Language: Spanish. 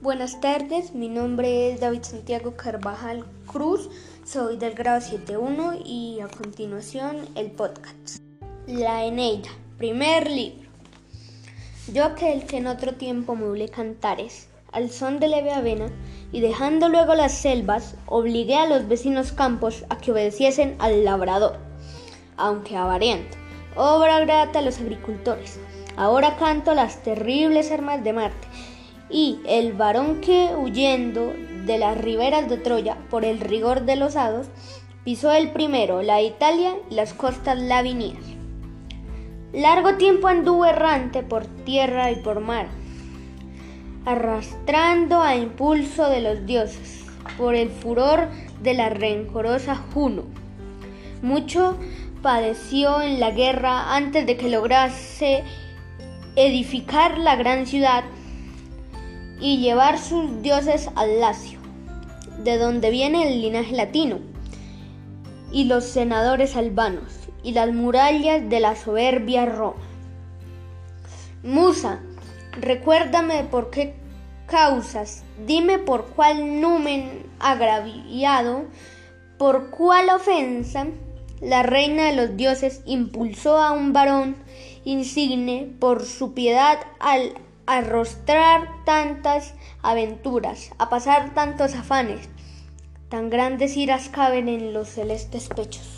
Buenas tardes, mi nombre es David Santiago Carvajal Cruz, soy del grado 7.1 y a continuación el podcast. La Eneida, primer libro. Yo aquel que en otro tiempo muble cantares, al son de leve avena, y dejando luego las selvas, obligué a los vecinos campos a que obedeciesen al labrador, aunque avariento, obra grata a los agricultores. Ahora canto las terribles armas de Marte y el varón que huyendo de las riberas de Troya por el rigor de los hados, pisó el primero la Italia y las costas lavinias. Largo tiempo anduvo errante por tierra y por mar, arrastrando a impulso de los dioses, por el furor de la rencorosa Juno. Mucho padeció en la guerra antes de que lograse edificar la gran ciudad y llevar sus dioses al Lacio, de donde viene el linaje latino, y los senadores albanos, y las murallas de la soberbia Roma. Musa, recuérdame por qué causas, dime por cuál numen agraviado, por cuál ofensa, la reina de los dioses impulsó a un varón insigne por su piedad al arrostrar tantas aventuras, a pasar tantos afanes, tan grandes iras caben en los celestes pechos.